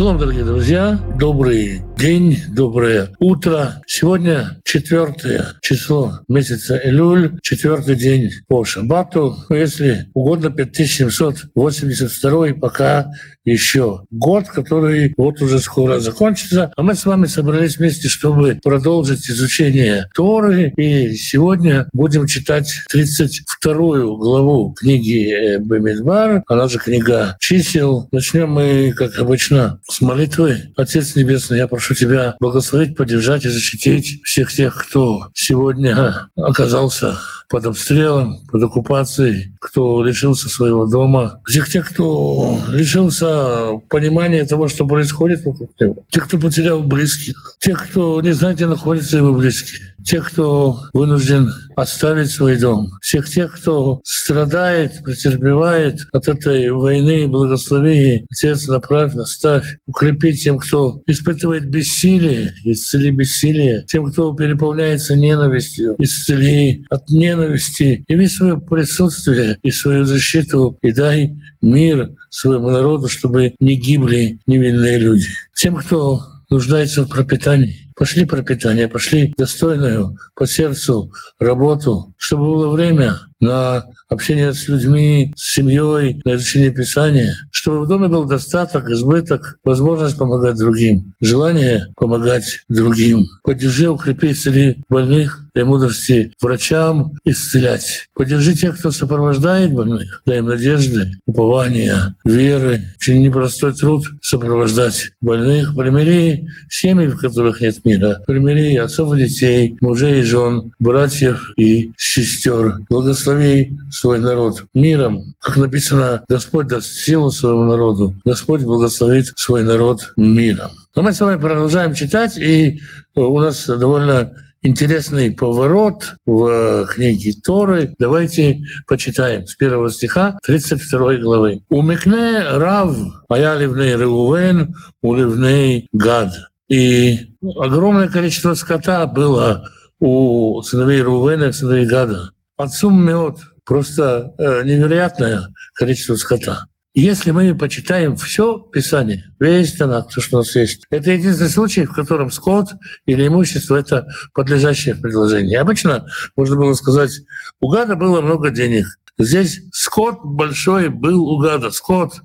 Шалом, дорогие друзья, добрый день, доброе утро. Сегодня четвертое число месяца Элюль, четвертый день по Шабату, ну, если угодно, 5782 пока еще год, который вот уже скоро закончится. А мы с вами собрались вместе, чтобы продолжить изучение Торы. И сегодня будем читать 32 главу книги Бемидбар, она же книга чисел. Начнем мы, как обычно, с молитвы. Отец Небесный, я прошу Тебя благословить, поддержать и защитить всех тех, кто сегодня оказался под обстрелом, под оккупацией, кто лишился своего дома, всех тех, кто лишился понимания того, что происходит вокруг него, тех, кто потерял близких, тех, кто не знает, где находятся его близкие тех, кто вынужден оставить свой дом, всех тех, кто страдает, претерпевает от этой войны, благослови, Отец, направь, наставь, укрепи тем, кто испытывает бессилие, исцели бессилие, тем, кто переполняется ненавистью, исцели от ненависти, яви свое присутствие и свою защиту, и дай мир своему народу, чтобы не гибли невинные люди. Тем, кто нуждается в пропитании, пошли пропитание, пошли достойную по сердцу работу, чтобы было время на общение с людьми, с семьей, на изучение Писания, чтобы в доме был достаток, избыток, возможность помогать другим, желание помогать другим. Поддержи, укрепи, исцели больных, дай мудрости врачам исцелять. Поддержи тех, кто сопровождает больных, дай им надежды, упования, веры. Очень непростой труд сопровождать больных. Примири семьи, в которых нет мира. Примири отцов и детей, мужей и жен, братьев и сестер. Благослови свой народ миром. Как написано, Господь даст силу своему народу. Господь благословит свой народ миром. Но мы с вами продолжаем читать, и у нас довольно интересный поворот в книге Торы. Давайте почитаем с первого стиха 32 главы. «Умекне рав, а ливней Реувен, у ливней Гад». И огромное количество скота было у сыновей Рувена сыновей Гада. Отцум мед просто э, невероятное количество скота. Если мы почитаем все Писание, весь Танак, то, что у нас есть, это единственный случай, в котором скот или имущество — это подлежащее предложение. Обычно можно было сказать, у гада было много денег. Здесь скот большой был у гада. Скот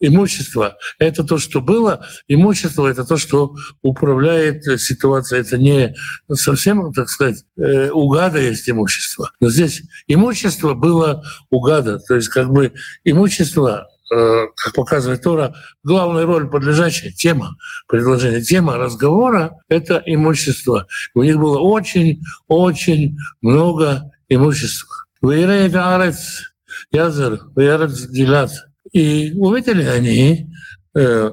Имущество — это то, что было. Имущество — это то, что управляет ситуацией. Это не совсем, так сказать, э, у гада есть имущество. Но здесь имущество было у гада. То есть как бы имущество э, как показывает Тора, главная роль подлежащая тема предложения, тема разговора — это имущество. У них было очень-очень много имущества. Вейрей Арец, Язер, Вейрец Гилат — и увидели они э,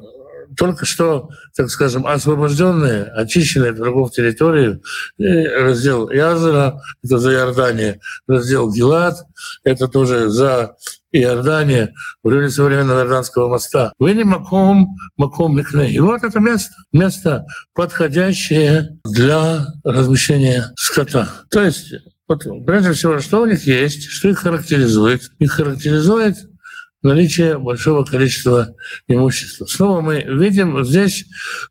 только что, так скажем, освобожденные, очищенные от врагов территории, раздел Язера, это за Иордания, раздел Гилад, это тоже за Иордания, в районе современного Иорданского моста. Не Маком, Маком Микне. И вот это место, место, подходящее для размещения скота. То есть, вот, прежде всего, что у них есть, что их характеризует? Их характеризует наличие большого количества имущества. Снова мы видим здесь,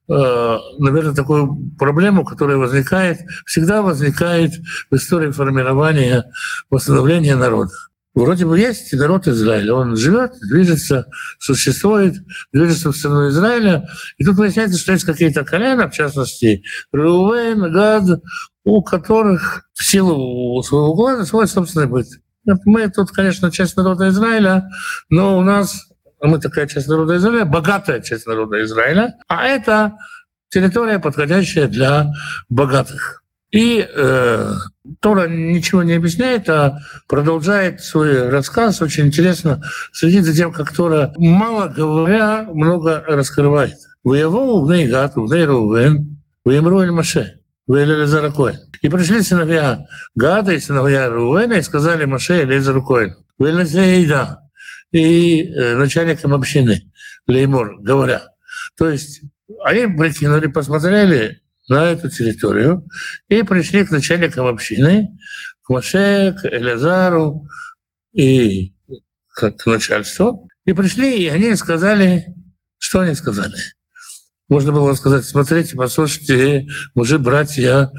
э, наверное, такую проблему, которая возникает, всегда возникает в истории формирования, восстановления народа. Вроде бы есть народ Израиля, он живет, движется, существует, движется в страну Израиля, и тут выясняется, что есть какие-то колена, в частности, Рувен, Гад, у которых в силу своего глаза свой собственный быт. Мы тут, конечно, часть народа Израиля, но у нас, мы такая часть народа Израиля, богатая часть народа Израиля, а это территория, подходящая для богатых. И э, Тора ничего не объясняет, а продолжает свой рассказ. Очень интересно следить за тем, как Тора, мало говоря, много раскрывает. «Воевал в Нейгат, в Нейрувен, в Маше». Элизара Коэн. И пришли сыновья Гада и сыновья Руэна и сказали Маше Элизару Коэн, еда и э, начальникам общины Леймор, говоря. То есть они прикинули, посмотрели на эту территорию и пришли к начальникам общины, к Маше, к Элязару и к начальству. И пришли, и они сказали, что они сказали? Можно было сказать, смотрите, послушайте, мужи, братья,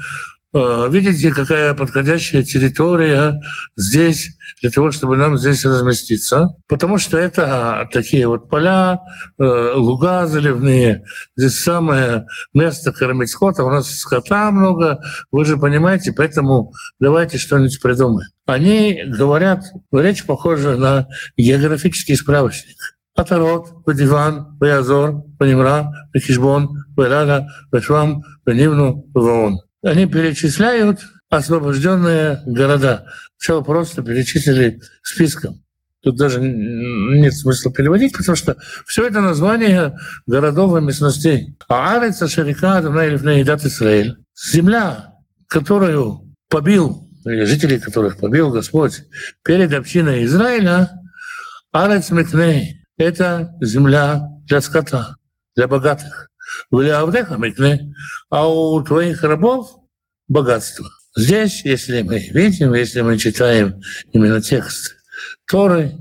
э, видите, какая подходящая территория здесь для того, чтобы нам здесь разместиться. Потому что это такие вот поля, э, луга заливные. Здесь самое место кормить скота. У нас скота много, вы же понимаете, поэтому давайте что-нибудь придумаем. Они говорят, речь похожа на географический справочник. Атарот, Вадиван, Ваязор, Ванимра, Вахижбон, Валяля, Вашвам, Ванивну, Ваон. Они перечисляют освобожденные города. Все просто перечислили списком. Тут даже нет смысла переводить, потому что все это название городов а и местностей. А Арица, Шарика, Адонайлифнейдат Исраиль. Земля, которую побил, или жителей которых побил Господь перед общиной Израиля, Арец Мекней, это земля для скота, для богатых. Для Авдеха Микне, а у твоих рабов богатство. Здесь, если мы видим, если мы читаем именно текст Торы,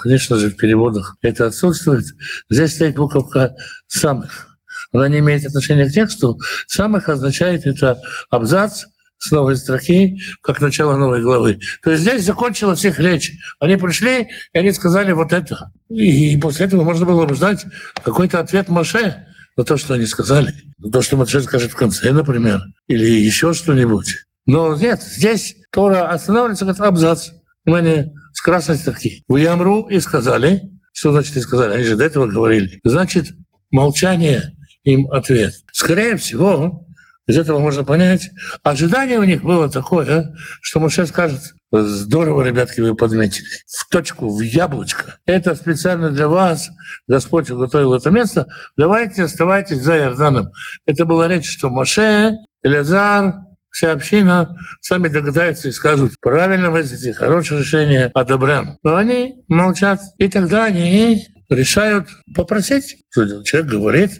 конечно же, в переводах это отсутствует, здесь стоит буковка «самых». Она не имеет отношения к тексту. «Самых» означает это абзац, с новой строки, как начало новой главы. То есть здесь закончилась их речь. Они пришли, и они сказали вот это. И после этого можно было бы ждать какой-то ответ Маше на то, что они сказали. На то, что Маше скажет в конце, например, или еще что-нибудь. Но нет, здесь Тора останавливается как абзац. Внимание, с красной строки. Вы ямру и сказали. Что значит и сказали? Они же до этого говорили. Значит, молчание им ответ. Скорее всего, из этого можно понять. Ожидание у них было такое, что Моше скажет, здорово, ребятки, вы подметили. В точку, в яблочко. Это специально для вас Господь уготовил это место. Давайте оставайтесь за Иорданом. Это была речь, что Моше, Элязар, вся община сами догадаются и скажут, правильно вы сделали, хорошее решение, одобряем. Но они молчат. И тогда они решают попросить. Человек говорит,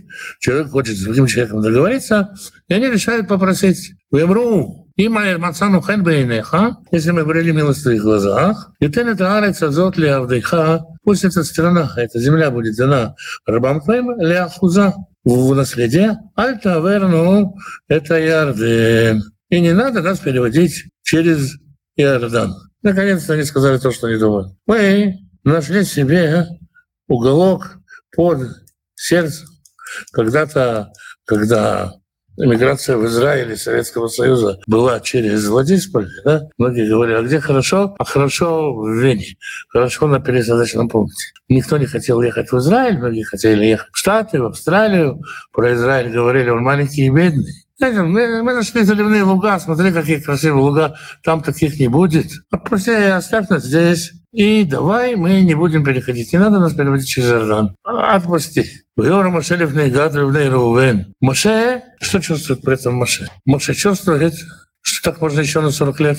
человек хочет с другим человеком договориться, и они решают попросить. Вемру, има мацану хэн бейнеха, если мы говорили милость в твоих глазах, и ты это арец азот ли авдыха, пусть эта страна, эта земля будет дана рабам твоим, ли ахуза, в наследие, альта верну, это Ярден. И не надо нас переводить через Иордан. Наконец-то они сказали то, что они думали. Мы нашли себе уголок под сердцем. Когда-то, когда Эмиграция в Израиле Советского Союза была через Владимир, да? Многие говорили, а где хорошо? А хорошо в Вене. Хорошо на пересадочном пункте. Никто не хотел ехать в Израиль, многие хотели ехать в Штаты, в Австралию. Про Израиль говорили, он маленький и бедный. Мы, мы нашли заливные луга, смотри, какие красивые луга, там таких не будет. Отпусти, оставь нас здесь. И давай мы не будем переходить. Не надо нас переводить через Иордан. Отпусти. Вьора Моше Левней Гад Левней Рувен. Моше, что чувствует при этом Моше? Моше чувствует, что так можно еще на 40 лет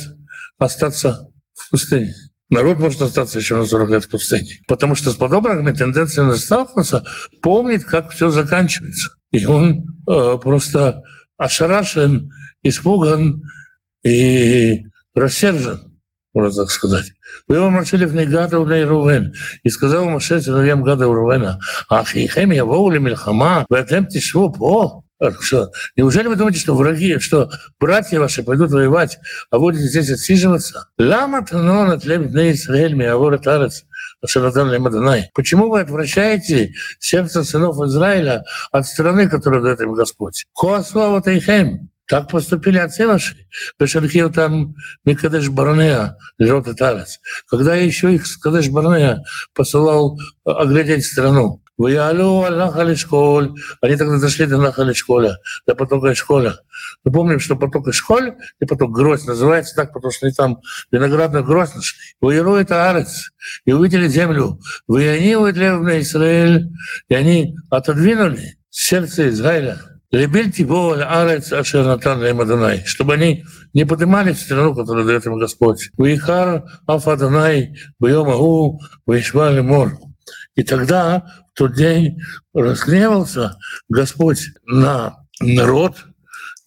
остаться в пустыне. Народ может остаться еще на 40 лет в пустыне. Потому что с подобными тенденциями сталкиваться, помнит, как все заканчивается. И он э, просто ошарашен, испуган и рассержен можно так сказать. Вы мочили в Негада у Рувен. И сказал Моше сыновьям Гада у Рувена, Ахихем я воули мильхама, вы отем тишву по. Что? Неужели вы думаете, что враги, что братья ваши пойдут воевать, а будете здесь отсиживаться? Лама танон от лебедный Израиль, миавор тарец, Почему вы отвращаете сердце сынов Израиля от страны, которую дает им Господь? Хоаслава Тайхем. Так поступили отцы ваши. Бешархил там Микадеш Барнея, Лерот Тарас. Когда еще их Кадеш Барнея посылал э, оглядеть страну. Ваялю Аллаха школь. Они тогда дошли до Нахали школя, до потока школя. Мы помним, что поток школь и поток Грозь называется так, потому что они там виноградный гроздь нашли. Воеру это Арец. И увидели землю. Вы они выдлевны Израиль. И они отодвинули сердце Израиля Чтобы они не поднимались в страну, которую дает им Господь. Уихар Афадонай Бьемагу Вишвали Мор. И тогда в тот день разгневался Господь на народ,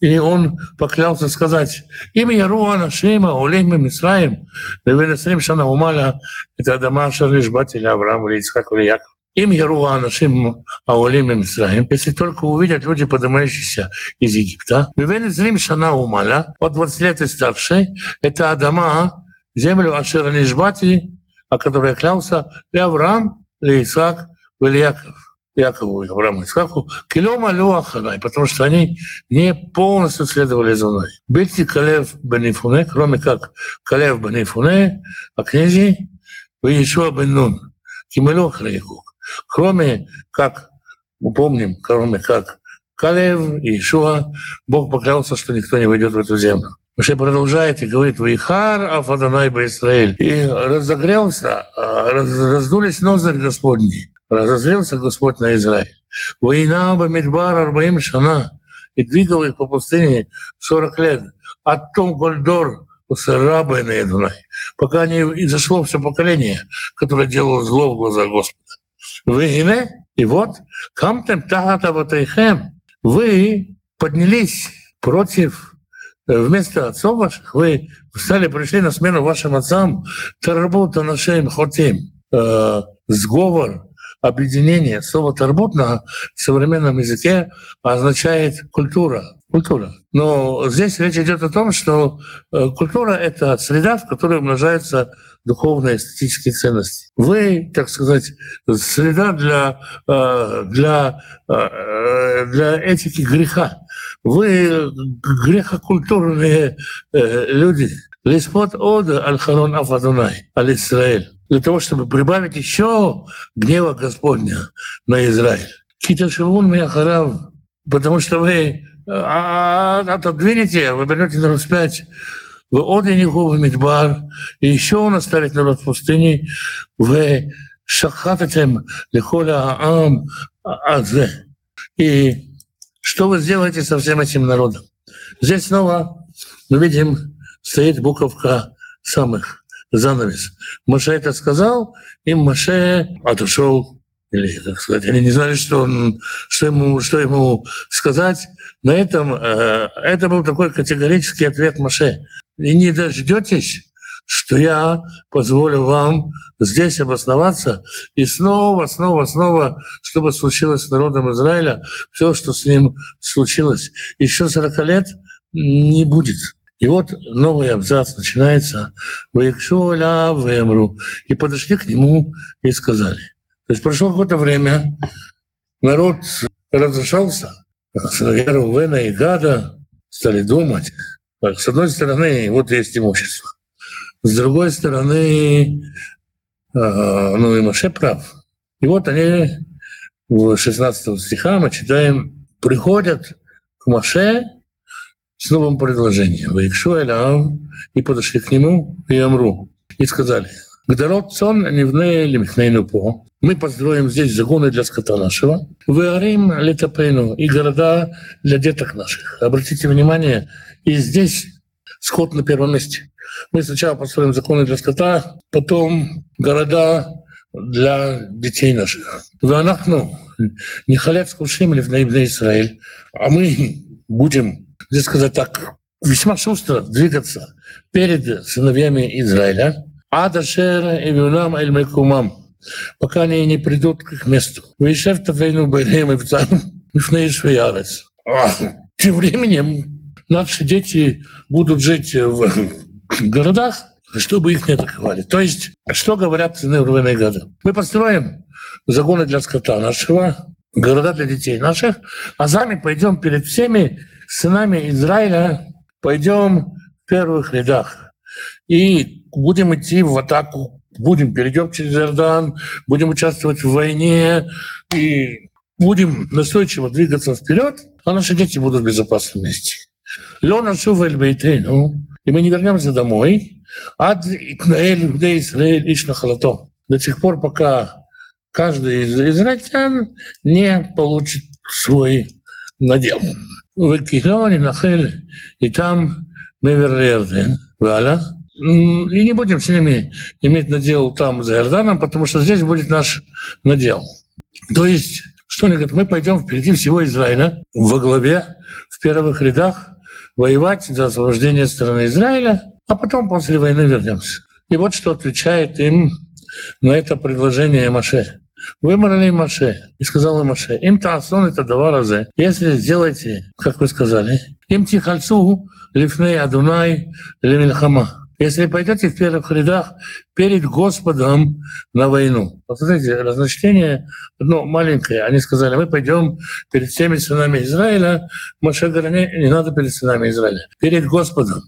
и он поклялся сказать, имя Яруана Шима, Улейма Мисраим, Левенесрим Шана Умаля, это Адама Шаришбателя Авраам или Ицхак или Яков. Им Яруа нашим Аулим Мисраим, если только увидят люди, поднимающиеся из Египта. Вивен Шана Умаля, от 20 лет и старше, это Адама, землю Ашера Нишбати, о которой клялся Исаак, и Яков. Якову и Аврааму Исхаку, килома Аханай, потому что они не полностью следовали за мной. Бельти Калев Бенифуне, кроме как Калев Бенифуне, а князи, вы Ишуа Бен Нун, Кимело Хрейкук. Кроме как, мы помним, кроме как Калев и Ишуа, Бог поклялся, что никто не войдет в эту землю. Моше продолжает и говорит, «Вихар Афаданай Израиль». И разогрелся, раз, раздулись ноздри Господни. Разозлился Господь на Израиль. «Война Бамидбар Арбаим Шана» и двигал их по пустыне 40 лет. А том Гольдор на Эдунай, пока не изошло все поколение, которое делало зло в глаза Господа. Вы и вот, камтем тахата ватайхем, вы поднялись против вместо отцов ваших, вы встали, пришли на смену вашим отцам, тарбута нашим хотим, э, сговор, объединение. Слово «тарбут» на современном языке означает «культура». Культура. Но здесь речь идет о том, что э, культура — это среда, в которой умножаются духовные эстетические ценности. Вы, так сказать, среда для, э, для, для этики греха. Вы грехокультурные люди. Лиспот ода аль-харон афадунай, аль-Исраэль для того, чтобы прибавить еще гнева Господня на Израиль. Киташевун Мяхарав, потому что вы отодвинете, вы берете народ вспять, вы отдениху в Мидбар, и еще он оставит народ в пустыне, вы шахататем лихоля аам азе. И что вы сделаете со всем этим народом? Здесь снова мы видим, стоит буковка самых занавес. Маше это сказал, и Маше отошел, или, как сказать, они не знали, что, он, что, ему, что ему сказать. На этом э, это был такой категорический ответ Маше. И не дождетесь, что я позволю вам здесь обосноваться, и снова, снова, снова, чтобы случилось с народом Израиля, все, что с ним случилось. Еще 40 лет не будет. И вот новый абзац начинается «Ваикшоля вемру». И подошли к нему и сказали. То есть прошло какое-то время, народ разошелся, сыновья Рувена и Гада стали думать. Так, с одной стороны, вот есть имущество. С другой стороны, э, ну и Маше прав. И вот они в 16 стиха мы читаем, приходят к Маше с новым предложением. Ваикшу Элям, и подошли к нему, и Амру, и сказали, Гдарот сон невне лимхнейну по. Мы построим здесь загоны для скота нашего. Выарим летопейну и города для деток наших. Обратите внимание, и здесь скот на первом месте. Мы сначала построим законы для скота, потом города для детей наших. Ванахну, не ли в Израиль, а мы будем здесь сказать так, весьма шустро двигаться перед сыновьями Израиля, Адашера и Вюнам Эль Мекумам, пока они не придут к их месту. Вейшев Тафейну Бейрем и Вцам Мифнеишвеярец. Тем временем наши дети будут жить в городах, чтобы их не атаковали. То есть, что говорят и Гада? Мы построим загоны для скота нашего, города для детей наших, а сами пойдем перед всеми сынами Израиля пойдем в первых рядах и будем идти в атаку, будем, перейдем через Иордан, будем участвовать в войне и будем настойчиво двигаться вперед, а наши дети будут в безопасном месте. Лена ну, и мы не вернемся домой, ад Итнаэль, Израиль, Иш Нахалато. До тех пор, пока каждый из израильтян не получит свой надел. Векихлони нахель, и там Меверерден, Валя. И не будем с ними иметь надел там за Иорданом, потому что здесь будет наш надел. То есть, что они говорят, мы пойдем впереди всего Израиля во главе, в первых рядах, воевать за освобождение страны Израиля, а потом после войны вернемся. И вот что отвечает им на это предложение Маше. вымрали Маше. И сказал им Маше, им тасон это два раза. Если сделаете, как вы сказали, им тихальцу лифней адунай лемильхама. Если пойдете в первых рядах перед Господом на войну. Вот смотрите, разночтение одно маленькое. Они сказали, мы пойдем перед всеми сынами Израиля. Маша говорит, не, не надо перед сынами Израиля. Перед Господом.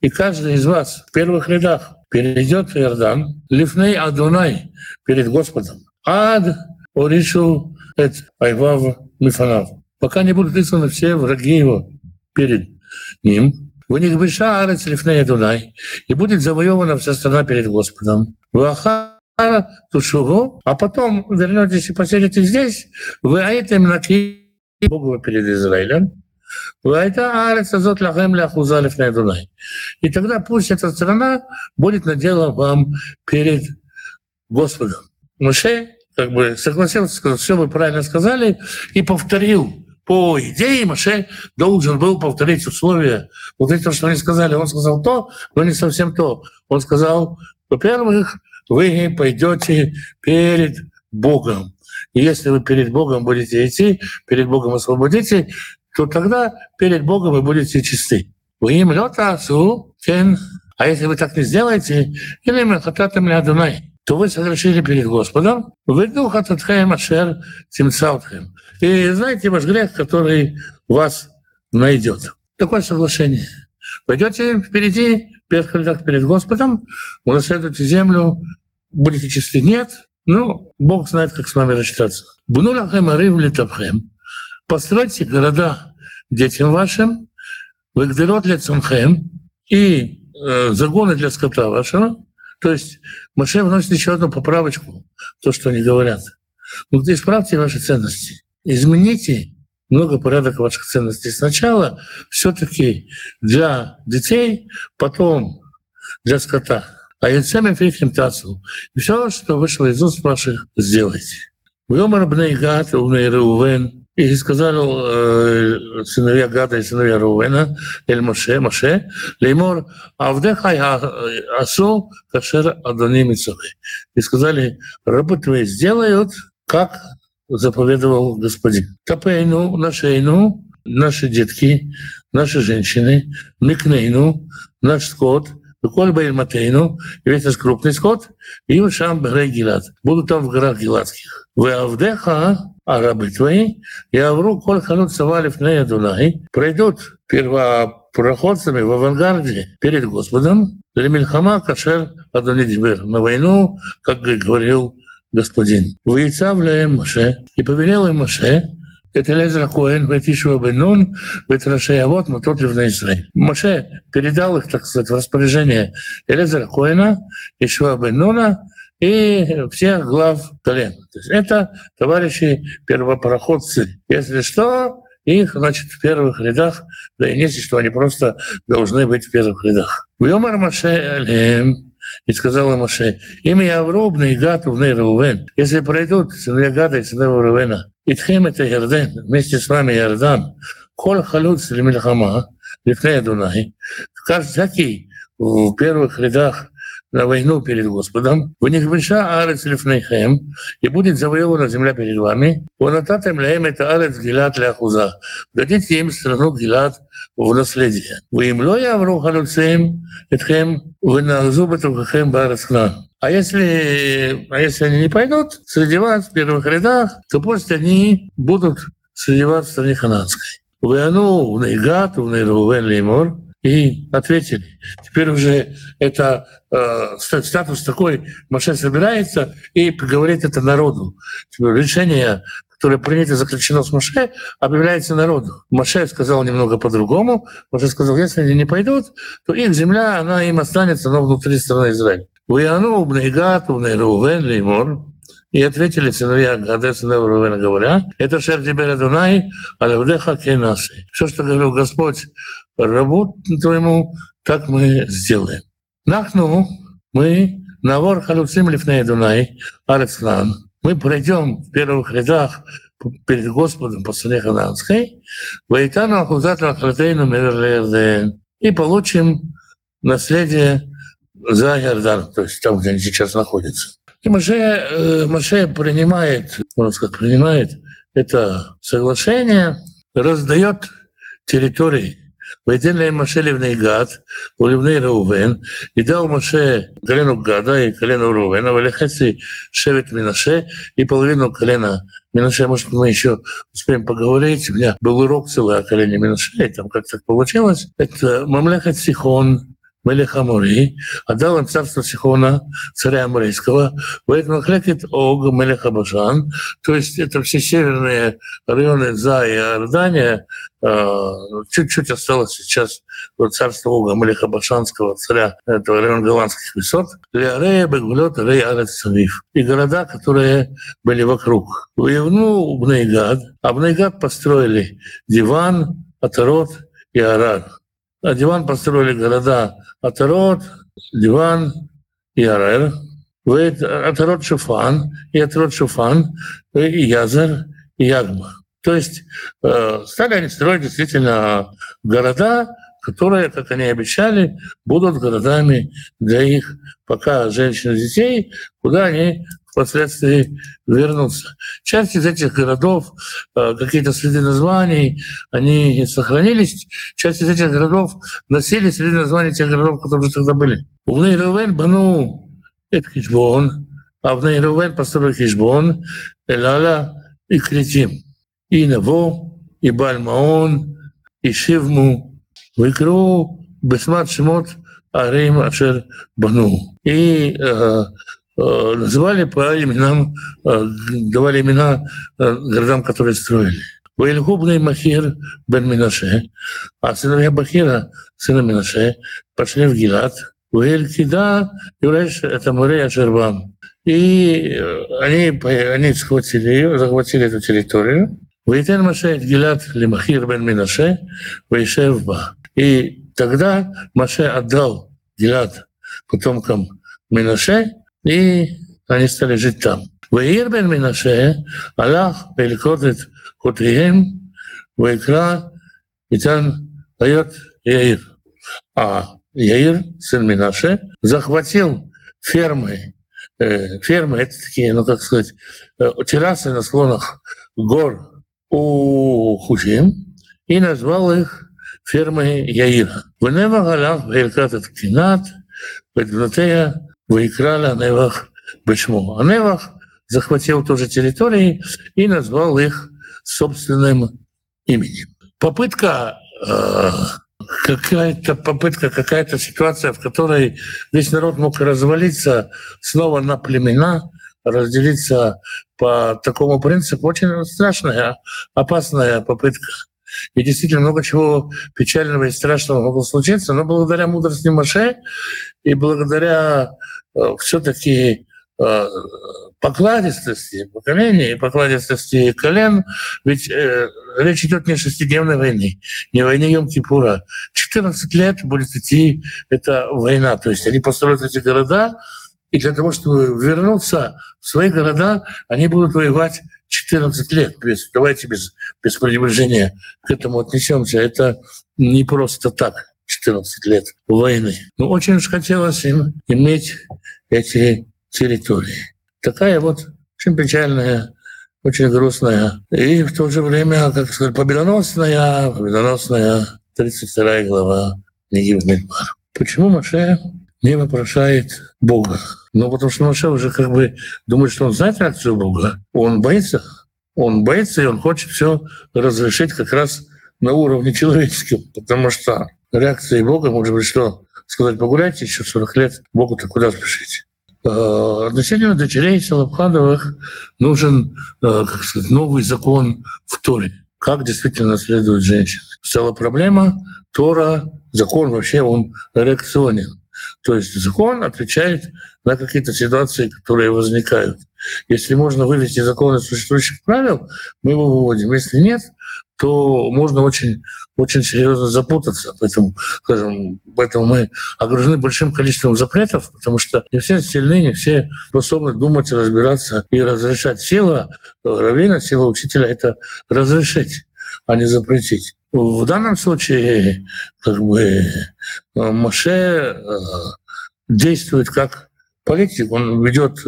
И каждый из вас в первых рядах перейдет Иордан, лифней Адунай, перед Господом. Ад Оришу Эт Айвав Мифанав. Пока не будут изгнаны все враги его перед ним, в них беша арец лифнея Дунай, и будет завоевана вся страна перед Господом. Ваха тушугу, а потом вернетесь и поселитесь здесь, вы айтем наки Богу перед Израилем. И тогда пусть эта страна будет наделом вам перед Господом. Муше как бы согласился, сказал, все вы правильно сказали, и повторил по идее Маше должен был повторить условия. Вот это, что они сказали, он сказал то, но не совсем то. Он сказал, во-первых, вы пойдете перед Богом. И если вы перед Богом будете идти, перед Богом освободите, то тогда перед Богом вы будете чисты. Вы им летасу, а если вы так не сделаете, или хотатым Адунай, то вы согрешили перед Господом, вы дух от Ашер Тимцаутхем. И знаете ваш грех, который вас найдет. Такое соглашение. Пойдете впереди, перед, перед Господом, унаследуете землю, будете чисты. Нет, ну, Бог знает, как с вами рассчитаться. Бунулахем арив литабхем. Постройте города детям вашим, выгдерот для цунхем и э, загоны для скота вашего. То есть Маше вносит еще одну поправочку, то, что они говорят. Ну, исправьте ваши ценности измените много порядок ваших ценностей. Сначала все-таки для детей, потом для скота. А яйцами фрихим тацу. И все, что вышло из уст ваших, сделайте. Вьомар бнейгат, умней Реувен, и сказали э, сыновья Гада и сыновья Рувена, Эль Моше, Моше, Леймор, Авдехай Асу, Кашер Адони Мицухи. И сказали, рабы твои сделают, как заповедовал Господин. Тапейну, нашейну, наши детки, наши женщины, микнейну, наш скот, Коль Баильматейну, весь наш крупный скот, и Ушам Бгрей Гилад. Будут там в горах Гиладских. Вы Авдеха, а рабы твои, и Авру Коль Ханут Савалев на Дунай, пройдут первопроходцами в авангарде перед Господом, Лемильхама Кашер Адонидибер, на войну, как говорил господин. Выицавляем Моше, и повелел им Моше, это Лезра Коэн, Ветишуа Бенун, Ветрашея вот, но тот на Израиль. Моше передал их, так сказать, в распоряжение Элезера Коэна, Ишуа Бенуна и всех глав колен. То есть это товарищи первопроходцы. Если что, их, значит, в первых рядах, да и не что они просто должны быть в первых рядах. В Йомар Маше и сказал Моше, имя Авробна и Гату в Рувен, если пройдут сыновья Гада и сыновья Рувена, Итхем это Ярден, вместе с вами Ярдан, Кол Халуц или Мильхама, Лифней Дунай, всякий в первых рядах на войну перед Господом, у них выша арец лифнейхем, и будет завоевана земля перед вами, вонататем лаем это арец гилат ляхуза, дадите им страну гилат в наследие. Вы им лоя авру халуцеем, этхем, вы нагзу бетухахем барец а если, а если они не пойдут среди вас в первых рядах, то пусть они будут среди вас в стране ханаанской. ויענו בני גד ובני ראובן לאמר, и ответили. Теперь уже это э, статус такой, Моше собирается и говорит это народу. Решение, которое принято, заключено с Моше, объявляется народу. Моше сказал немного по-другому. Моше сказал, если они не пойдут, то их земля, она им останется, но внутри страны Израиля. ויענו בני גד, ובני ראובן, לאמר, и ответили сыновья Гаде, сыновья Рувена, говоря, это шер тебе Адунай, а левдеха кенасы. Все, что говорил Господь рабу твоему, так мы сделаем. Нахну, мы навор халюцим лифней Дунай, Арецлан. Мы пройдем в первых рядах перед Господом по стране Хананской, Вайтану Ахузат Лахратейну Меверлерден, и получим наследие за Иордан, то есть там, где они сейчас находятся. И Маше, э, Маше принимает, можно сказать, принимает это соглашение, раздает территории ויתן להם משה לבני גת ולבני ראובן, ידעו משה колену Гада и колену Рувена, אבל לחצי שבט מנשה и половину колена Минаше, может, мы еще успеем поговорить. У меня был урок целый о колене Минаше, и там как так получилось. Это Мамлехат Сихон, Мелех Амури, отдал им царство Сихона, царя Амурейского, поэтому хлекет Ог, Мелех Абашан, то есть это все северные районы за Иордания, чуть-чуть осталось сейчас вот царство Ога, Мелеха Башанского, царя этого района голландских высот, Леарея, Бегулет, Рей, Арец, Савив, и города, которые были вокруг. Воевну Бнейгад, а Бнейгад построили Диван, Атарот и Арар. А Диван построили города Атарот, Диван и Арер, Атарот Шуфан, и Атарот Шуфан, и Язер, и Ягма. То есть э, стали они строить действительно города, которые, как они обещали, будут городами для их пока женщин и детей, куда они впоследствии вернутся. Часть из этих городов, э, какие-то следы названий, они сохранились. Часть из этих городов носили следы названий тех городов, которые тогда были. В Нейрувен Бану это а в Нейрувен построили Хижбон, Элала и Критим. И Наво, и Бальмаон, и Шивму, выкру Бесмат Шимот Арим Ашер Бану. И Э, называли по именам, э, давали имена э, городам, которые строили. Ваильгубный Махир бен Минаше, а сыновья Бахира, сына Минаше, пошли в Гилад. Ваилькида, Юреш, это море Ашербам. И они, они схватили ее, захватили эту территорию. Вейтен Маше Гилад Лимахир бен Минаше, Вейшев Ба. И тогда Маше отдал Гилад потомкам Минаше, и они стали жить там. Ваир бен Минаше Аллах перекодит хутрием Ваикра Итан дает Яир. А Яир, сын Минаше, захватил фермы. Э, фермы — это такие, ну, как сказать, террасы на склонах гор у Хучим и назвал их фермой Яира. В Невагалах Ваилкат Ткинат, Беднатея Вайкраля Невах Бешму. А Невах захватил тоже территории и назвал их собственным именем. Попытка э, какая-то попытка, какая-то ситуация, в которой весь народ мог развалиться снова на племена, разделиться по такому принципу, очень страшная, опасная попытка. И действительно много чего печального и страшного могло случиться, но благодаря мудрости Маше и благодаря э, все-таки э, покладистости поколения и покладистости колен, ведь э, речь идет не о шестидневной войне, не о войне Йом-Кипура. 14 лет будет идти эта война. То есть они построят эти города, и для того, чтобы вернуться в свои города, они будут воевать 14 лет. Без, давайте без, без пренебрежения к этому отнесемся. Это не просто так 14 лет войны. Но очень уж хотелось им иметь эти территории. Такая вот очень печальная, очень грустная и в то же время, как сказать, победоносная, победоносная 32 глава книги Мидбар. Почему Маше не вопрошает Бога? Ну, потому что Маше уже как бы думает, что он знает реакцию Бога. Он боится. Он боится, и он хочет все разрешить как раз на уровне человеческом, потому что реакция Бога может быть что? Сказать, погуляйте еще 40 лет, Богу-то куда спешить? А, относительно дочерей Салабхановых нужен, а, как сказать, новый закон в Торе. Как действительно следует женщин. Стала проблема, Тора, закон вообще, он реакционен. То есть закон отвечает на какие-то ситуации, которые возникают. Если можно вывести закон из существующих правил, мы его выводим. Если нет, то можно очень, очень серьезно запутаться. Поэтому, скажем, поэтому мы окружены большим количеством запретов, потому что не все сильны, не все способны думать, разбираться и разрешать. Сила раввина, сила учителя — это разрешить, а не запретить. В данном случае как бы Маше э, действует как политик, он ведет,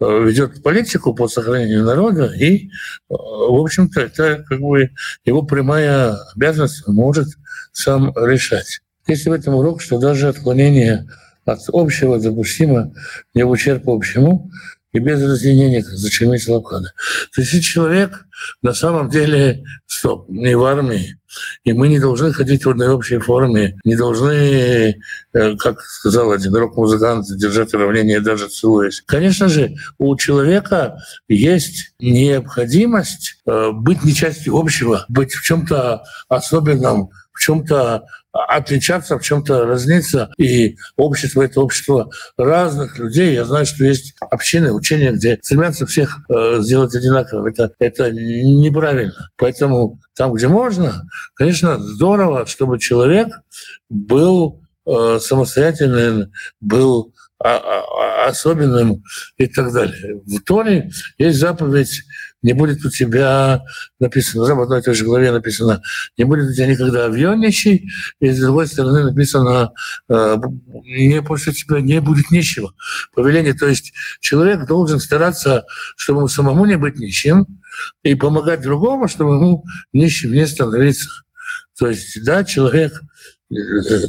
ведет политику по сохранению народа, и, в общем-то, это как бы его прямая обязанность может сам решать. Если в этом урок, что даже отклонение от общего допустимо не в ущерб общему, и без разъединения зачермить лавкада. То есть человек на самом деле стоп, не в армии, и мы не должны ходить в одной общей форме, не должны, э, как сказал один рок-музыкант, держать уравнение даже целуясь. Конечно же, у человека есть необходимость э, быть не частью общего, быть в чем то особенном, в чем-то отличаться, в чем-то разниться. И общество — это общество разных людей. Я знаю, что есть общины, учения, где стремятся всех э, сделать одинаковым. Это, это неправильно. Поэтому там, где можно, конечно, здорово, чтобы человек был э, самостоятельным, был а, а, особенным и так далее. В Торе есть заповедь не будет у тебя написано, в одной и той же главе написано, не будет у тебя никогда авионничий, и с другой стороны написано, э, не после тебя не будет ничего. Повеление, то есть человек должен стараться, чтобы ему самому не быть нищим, и помогать другому, чтобы ему нищим не становиться. То есть, да, человек э,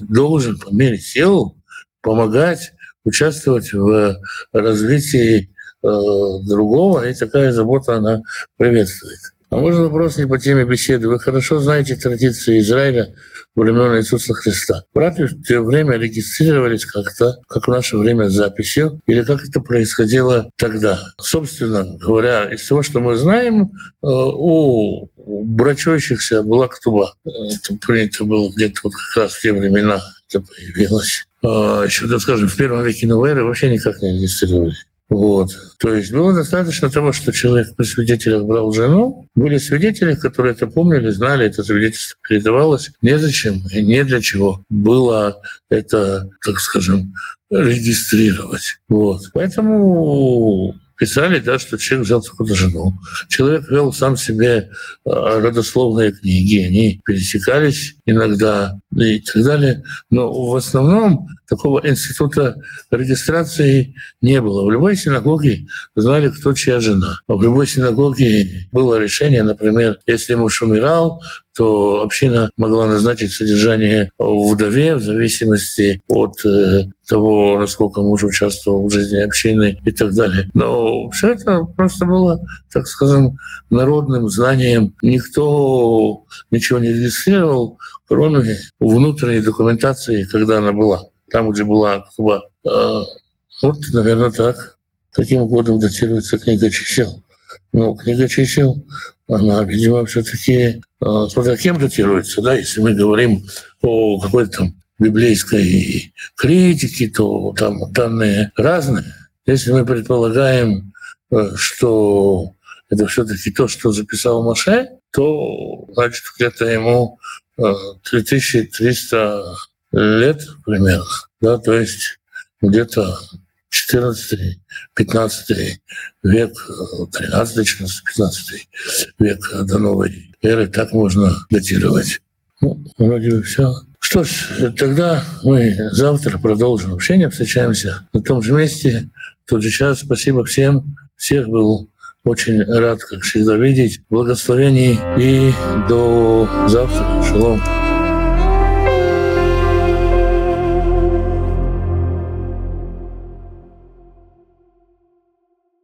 должен по мере сил помогать, участвовать в развитии Э, другого, и такая забота, она приветствует. А можно вопрос не по теме беседы. Вы хорошо знаете традиции Израиля времен Иисуса Христа. Братья в то время регистрировались как-то, как в наше время с записью, или как это происходило тогда. Собственно говоря, из того, что мы знаем, э, у брачующихся была ктуба. Это принято было где-то вот как раз в те времена это появилось. А Еще, скажем, в первом веке новой эры вообще никак не регистрировались. Вот. То есть было достаточно того, что человек при свидетелях брал жену. Были свидетели, которые это помнили, знали, это свидетельство передавалось. Незачем и не для чего было это, так скажем, регистрировать. Вот. Поэтому писали, да, что человек взял какую-то жену. Человек вел сам себе а, родословные книги, они пересекались иногда и так далее. Но в основном такого института регистрации не было. В любой синагоге знали, кто чья жена. В любой синагоге было решение, например, если муж умирал, то община могла назначить содержание вдове в зависимости от э, того, насколько муж участвовал в жизни общины и так далее. Но все это просто было, так скажем, народным знанием. Никто ничего не регистрировал, кроме внутренней документации, когда она была. Там, где была Куба. А, вот, наверное, так. Каким годом датируется книга чисел? Ну, книга чисел, она, видимо, все-таки а, смотря кем датируется, да, если мы говорим о какой-то там библейской критике, то там данные разные. Если мы предполагаем, э, что это все-таки то, что записал Маше, то значит где-то ему 3300 э, лет примерно, да, то есть где-то 14 15 век, 13 14 15 век до новой эры, так можно датировать. Ну, вроде бы все. Что ж, тогда мы завтра продолжим общение, встречаемся на том же месте, в тот же час. Спасибо всем. Всех был очень рад, как всегда, видеть. Благословений и до завтра. Шалом.